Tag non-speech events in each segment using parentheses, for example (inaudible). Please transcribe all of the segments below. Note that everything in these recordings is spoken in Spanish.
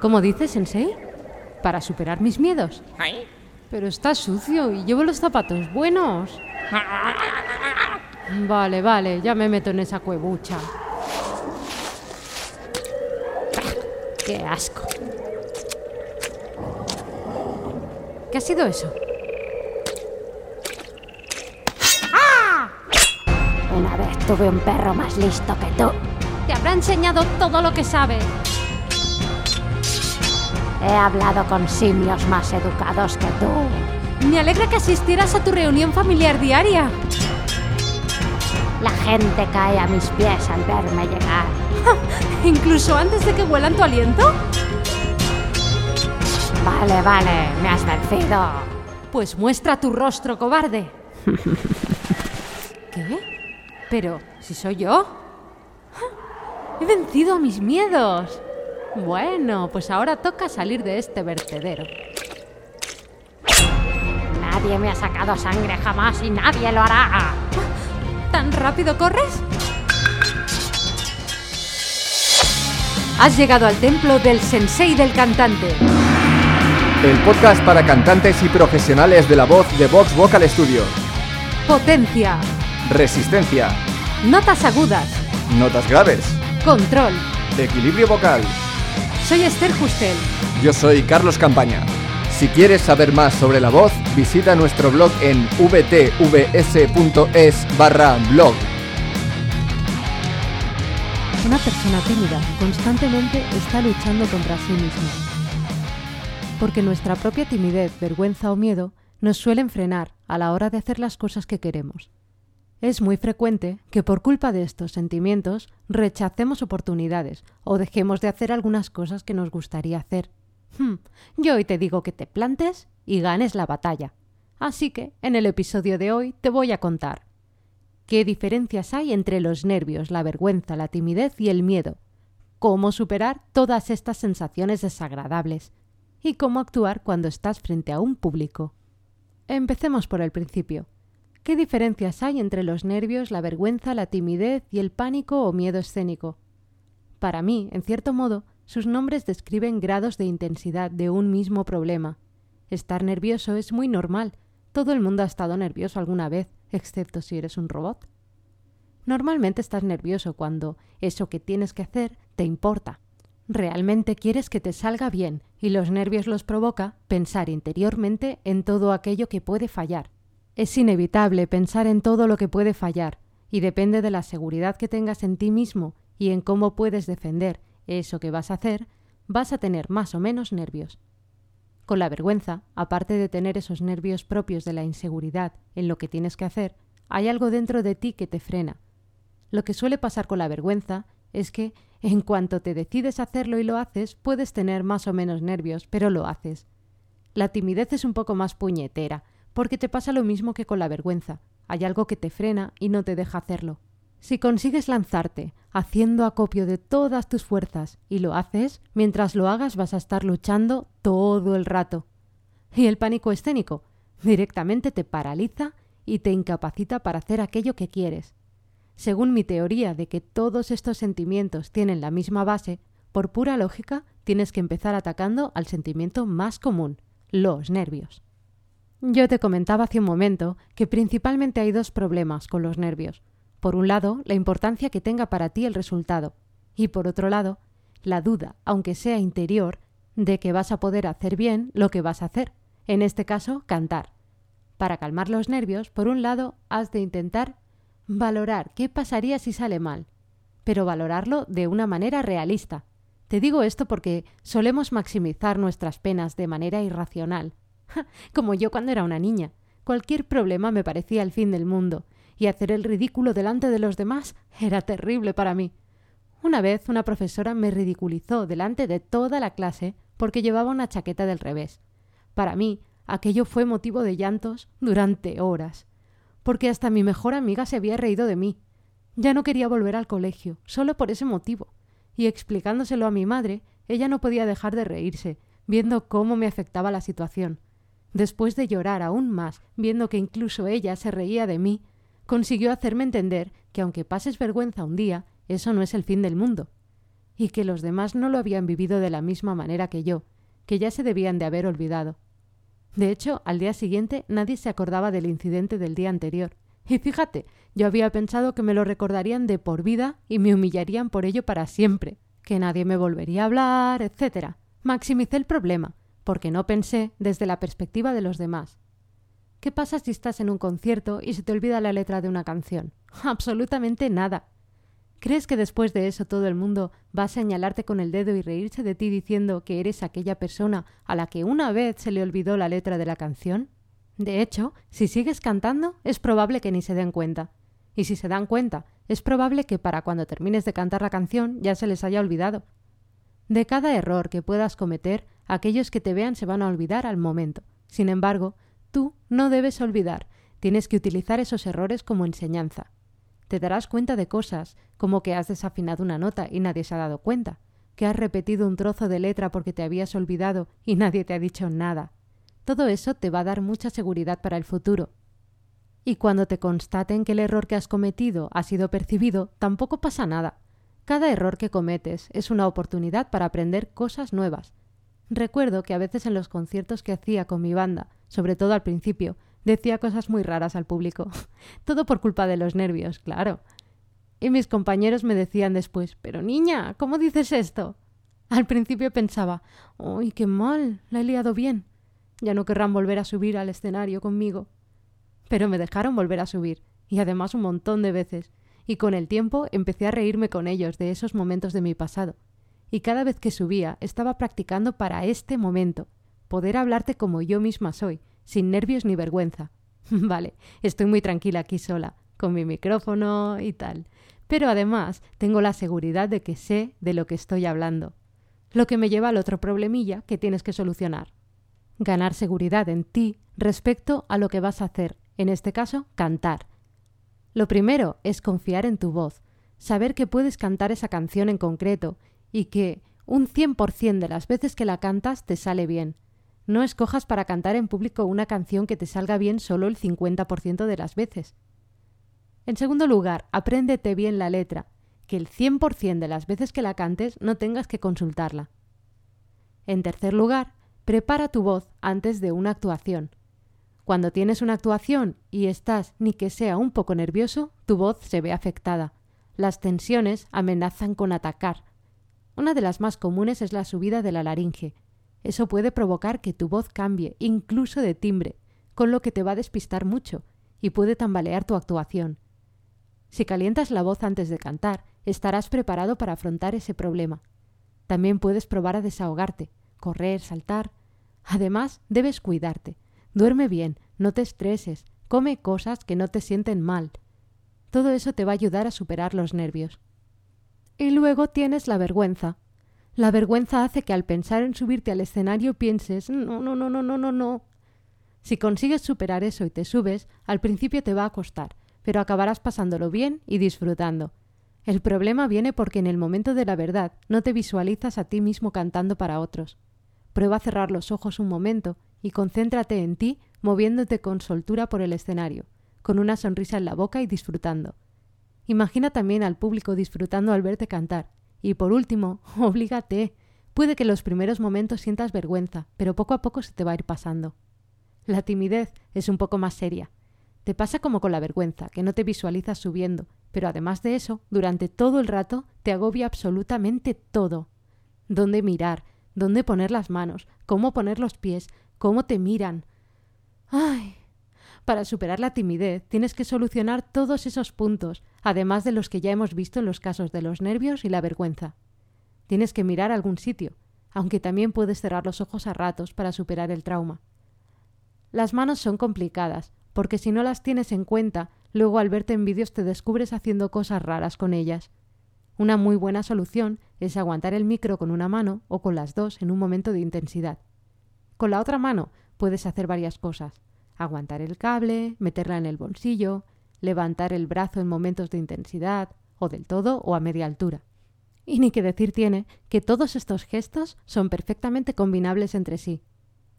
¿Cómo dices, Sensei? ¿Para superar mis miedos? Pero está sucio y llevo los zapatos buenos. Vale, vale, ya me meto en esa cuebucha. ¡Qué asco! ¿Qué ha sido eso? Una vez tuve un perro más listo que tú. Te habrá enseñado todo lo que sabe. He hablado con simios más educados que tú. Me alegra que asistieras a tu reunión familiar diaria. La gente cae a mis pies al verme llegar. (laughs) ¿Incluso antes de que huelan tu aliento? Vale, vale, me has vencido. Pues muestra tu rostro, cobarde. (laughs) ¿Qué? Pero, si soy yo. He vencido a mis miedos. Bueno, pues ahora toca salir de este vertedero. Nadie me ha sacado sangre jamás y nadie lo hará. ¿Tan rápido corres? Has llegado al templo del sensei del cantante. El podcast para cantantes y profesionales de la voz de Vox Vocal Studio. Potencia. Resistencia. Notas agudas. Notas graves. Control. Equilibrio vocal. Soy Esther Justel. Yo soy Carlos Campaña. Si quieres saber más sobre la voz, visita nuestro blog en vtvs.es barra blog. Una persona tímida constantemente está luchando contra sí misma. Porque nuestra propia timidez, vergüenza o miedo nos suelen frenar a la hora de hacer las cosas que queremos. Es muy frecuente que por culpa de estos sentimientos rechacemos oportunidades o dejemos de hacer algunas cosas que nos gustaría hacer. Hmm, yo hoy te digo que te plantes y ganes la batalla. Así que, en el episodio de hoy te voy a contar qué diferencias hay entre los nervios, la vergüenza, la timidez y el miedo, cómo superar todas estas sensaciones desagradables y cómo actuar cuando estás frente a un público. Empecemos por el principio. ¿Qué diferencias hay entre los nervios, la vergüenza, la timidez y el pánico o miedo escénico? Para mí, en cierto modo, sus nombres describen grados de intensidad de un mismo problema. Estar nervioso es muy normal. Todo el mundo ha estado nervioso alguna vez, excepto si eres un robot. Normalmente estás nervioso cuando eso que tienes que hacer te importa. Realmente quieres que te salga bien y los nervios los provoca pensar interiormente en todo aquello que puede fallar es inevitable pensar en todo lo que puede fallar, y depende de la seguridad que tengas en ti mismo y en cómo puedes defender eso que vas a hacer, vas a tener más o menos nervios. Con la vergüenza, aparte de tener esos nervios propios de la inseguridad en lo que tienes que hacer, hay algo dentro de ti que te frena. Lo que suele pasar con la vergüenza es que, en cuanto te decides hacerlo y lo haces, puedes tener más o menos nervios, pero lo haces. La timidez es un poco más puñetera, porque te pasa lo mismo que con la vergüenza. Hay algo que te frena y no te deja hacerlo. Si consigues lanzarte, haciendo acopio de todas tus fuerzas, y lo haces, mientras lo hagas vas a estar luchando todo el rato. Y el pánico escénico directamente te paraliza y te incapacita para hacer aquello que quieres. Según mi teoría de que todos estos sentimientos tienen la misma base, por pura lógica tienes que empezar atacando al sentimiento más común, los nervios. Yo te comentaba hace un momento que principalmente hay dos problemas con los nervios. Por un lado, la importancia que tenga para ti el resultado, y por otro lado, la duda, aunque sea interior, de que vas a poder hacer bien lo que vas a hacer, en este caso, cantar. Para calmar los nervios, por un lado, has de intentar valorar qué pasaría si sale mal, pero valorarlo de una manera realista. Te digo esto porque solemos maximizar nuestras penas de manera irracional, (laughs) como yo cuando era una niña. Cualquier problema me parecía el fin del mundo, y hacer el ridículo delante de los demás era terrible para mí. Una vez una profesora me ridiculizó delante de toda la clase porque llevaba una chaqueta del revés. Para mí, aquello fue motivo de llantos durante horas, porque hasta mi mejor amiga se había reído de mí. Ya no quería volver al colegio, solo por ese motivo. Y explicándoselo a mi madre, ella no podía dejar de reírse, viendo cómo me afectaba la situación. Después de llorar aún más, viendo que incluso ella se reía de mí, consiguió hacerme entender que aunque pases vergüenza un día, eso no es el fin del mundo. y que los demás no lo habían vivido de la misma manera que yo, que ya se debían de haber olvidado. De hecho, al día siguiente nadie se acordaba del incidente del día anterior. Y fíjate, yo había pensado que me lo recordarían de por vida y me humillarían por ello para siempre, que nadie me volvería a hablar, etc. Maximicé el problema, porque no pensé desde la perspectiva de los demás. ¿Qué pasa si estás en un concierto y se te olvida la letra de una canción? (laughs) Absolutamente nada. ¿Crees que después de eso todo el mundo va a señalarte con el dedo y reírse de ti diciendo que eres aquella persona a la que una vez se le olvidó la letra de la canción? De hecho, si sigues cantando, es probable que ni se den cuenta. Y si se dan cuenta, es probable que para cuando termines de cantar la canción ya se les haya olvidado. De cada error que puedas cometer, aquellos que te vean se van a olvidar al momento. Sin embargo, tú no debes olvidar, tienes que utilizar esos errores como enseñanza. Te darás cuenta de cosas, como que has desafinado una nota y nadie se ha dado cuenta, que has repetido un trozo de letra porque te habías olvidado y nadie te ha dicho nada. Todo eso te va a dar mucha seguridad para el futuro. Y cuando te constaten que el error que has cometido ha sido percibido, tampoco pasa nada. Cada error que cometes es una oportunidad para aprender cosas nuevas. Recuerdo que a veces en los conciertos que hacía con mi banda, sobre todo al principio, decía cosas muy raras al público. (laughs) todo por culpa de los nervios, claro. Y mis compañeros me decían después, pero niña, ¿cómo dices esto? Al principio pensaba, ¡ay, qué mal! La he liado bien. Ya no querrán volver a subir al escenario conmigo. Pero me dejaron volver a subir, y además un montón de veces, y con el tiempo empecé a reírme con ellos de esos momentos de mi pasado. Y cada vez que subía estaba practicando para este momento, poder hablarte como yo misma soy, sin nervios ni vergüenza. (laughs) vale, estoy muy tranquila aquí sola, con mi micrófono y tal. Pero además tengo la seguridad de que sé de lo que estoy hablando. Lo que me lleva al otro problemilla que tienes que solucionar ganar seguridad en ti respecto a lo que vas a hacer, en este caso, cantar. Lo primero es confiar en tu voz, saber que puedes cantar esa canción en concreto y que un 100% de las veces que la cantas te sale bien. No escojas para cantar en público una canción que te salga bien solo el 50% de las veces. En segundo lugar, apréndete bien la letra, que el 100% de las veces que la cantes no tengas que consultarla. En tercer lugar, Prepara tu voz antes de una actuación. Cuando tienes una actuación y estás ni que sea un poco nervioso, tu voz se ve afectada. Las tensiones amenazan con atacar. Una de las más comunes es la subida de la laringe. Eso puede provocar que tu voz cambie, incluso de timbre, con lo que te va a despistar mucho y puede tambalear tu actuación. Si calientas la voz antes de cantar, estarás preparado para afrontar ese problema. También puedes probar a desahogarte correr, saltar. Además, debes cuidarte. Duerme bien, no te estreses, come cosas que no te sienten mal. Todo eso te va a ayudar a superar los nervios. Y luego tienes la vergüenza. La vergüenza hace que al pensar en subirte al escenario pienses no, no, no, no, no, no, no. Si consigues superar eso y te subes, al principio te va a costar, pero acabarás pasándolo bien y disfrutando. El problema viene porque en el momento de la verdad no te visualizas a ti mismo cantando para otros. Prueba a cerrar los ojos un momento y concéntrate en ti moviéndote con soltura por el escenario, con una sonrisa en la boca y disfrutando. Imagina también al público disfrutando al verte cantar. Y por último, (laughs) oblígate. Puede que en los primeros momentos sientas vergüenza, pero poco a poco se te va a ir pasando. La timidez es un poco más seria. Te pasa como con la vergüenza, que no te visualizas subiendo, pero además de eso, durante todo el rato te agobia absolutamente todo. ¿Dónde mirar? dónde poner las manos, cómo poner los pies, cómo te miran. ¡Ay! Para superar la timidez tienes que solucionar todos esos puntos, además de los que ya hemos visto en los casos de los nervios y la vergüenza. Tienes que mirar algún sitio, aunque también puedes cerrar los ojos a ratos para superar el trauma. Las manos son complicadas, porque si no las tienes en cuenta, luego al verte en vídeos te descubres haciendo cosas raras con ellas. Una muy buena solución es aguantar el micro con una mano o con las dos en un momento de intensidad. Con la otra mano puedes hacer varias cosas. Aguantar el cable, meterla en el bolsillo, levantar el brazo en momentos de intensidad, o del todo o a media altura. Y ni que decir tiene que todos estos gestos son perfectamente combinables entre sí.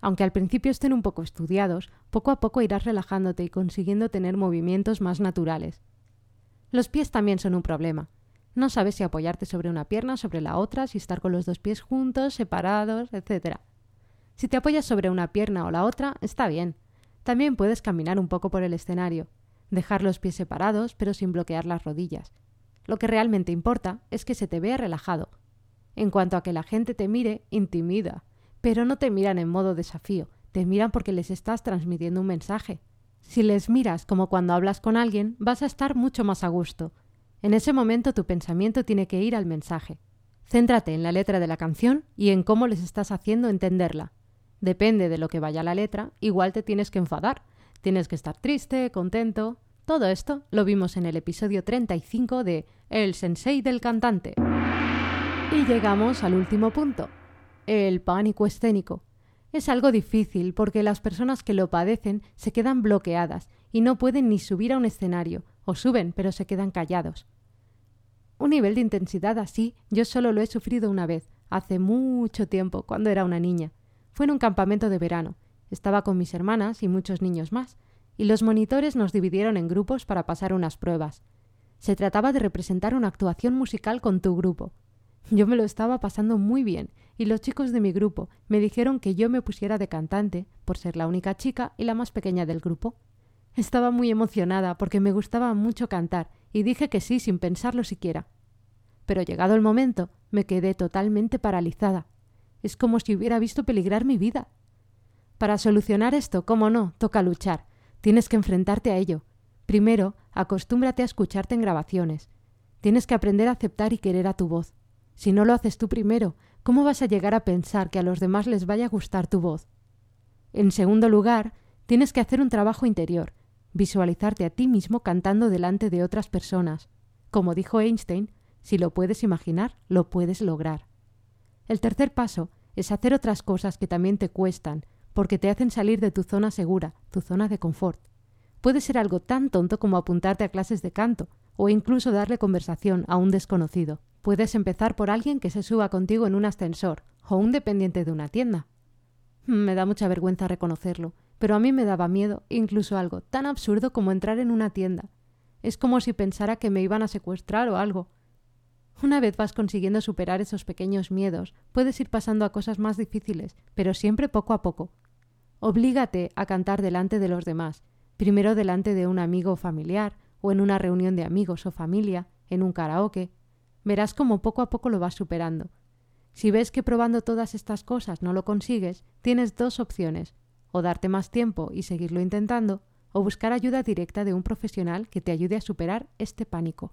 Aunque al principio estén un poco estudiados, poco a poco irás relajándote y consiguiendo tener movimientos más naturales. Los pies también son un problema. No sabes si apoyarte sobre una pierna, sobre la otra, si estar con los dos pies juntos, separados, etc. Si te apoyas sobre una pierna o la otra, está bien. También puedes caminar un poco por el escenario, dejar los pies separados pero sin bloquear las rodillas. Lo que realmente importa es que se te vea relajado. En cuanto a que la gente te mire, intimida, pero no te miran en modo desafío, te miran porque les estás transmitiendo un mensaje. Si les miras como cuando hablas con alguien, vas a estar mucho más a gusto. En ese momento tu pensamiento tiene que ir al mensaje. Céntrate en la letra de la canción y en cómo les estás haciendo entenderla. Depende de lo que vaya la letra, igual te tienes que enfadar, tienes que estar triste, contento. Todo esto lo vimos en el episodio 35 de El sensei del cantante. Y llegamos al último punto, el pánico escénico. Es algo difícil porque las personas que lo padecen se quedan bloqueadas y no pueden ni subir a un escenario, o suben pero se quedan callados. Un nivel de intensidad así yo solo lo he sufrido una vez, hace mucho tiempo, cuando era una niña. Fue en un campamento de verano. Estaba con mis hermanas y muchos niños más, y los monitores nos dividieron en grupos para pasar unas pruebas. Se trataba de representar una actuación musical con tu grupo. Yo me lo estaba pasando muy bien y los chicos de mi grupo me dijeron que yo me pusiera de cantante por ser la única chica y la más pequeña del grupo. Estaba muy emocionada porque me gustaba mucho cantar y dije que sí sin pensarlo siquiera. Pero llegado el momento me quedé totalmente paralizada. Es como si hubiera visto peligrar mi vida. Para solucionar esto, cómo no, toca luchar. Tienes que enfrentarte a ello. Primero, acostúmbrate a escucharte en grabaciones. Tienes que aprender a aceptar y querer a tu voz. Si no lo haces tú primero, ¿cómo vas a llegar a pensar que a los demás les vaya a gustar tu voz? En segundo lugar, tienes que hacer un trabajo interior, visualizarte a ti mismo cantando delante de otras personas. Como dijo Einstein, si lo puedes imaginar, lo puedes lograr. El tercer paso es hacer otras cosas que también te cuestan, porque te hacen salir de tu zona segura, tu zona de confort. Puede ser algo tan tonto como apuntarte a clases de canto, o incluso darle conversación a un desconocido. Puedes empezar por alguien que se suba contigo en un ascensor o un dependiente de una tienda. Me da mucha vergüenza reconocerlo, pero a mí me daba miedo incluso algo tan absurdo como entrar en una tienda. Es como si pensara que me iban a secuestrar o algo. Una vez vas consiguiendo superar esos pequeños miedos, puedes ir pasando a cosas más difíciles, pero siempre poco a poco. Oblígate a cantar delante de los demás, primero delante de un amigo o familiar, o en una reunión de amigos o familia, en un karaoke, verás cómo poco a poco lo vas superando. Si ves que probando todas estas cosas no lo consigues, tienes dos opciones, o darte más tiempo y seguirlo intentando, o buscar ayuda directa de un profesional que te ayude a superar este pánico.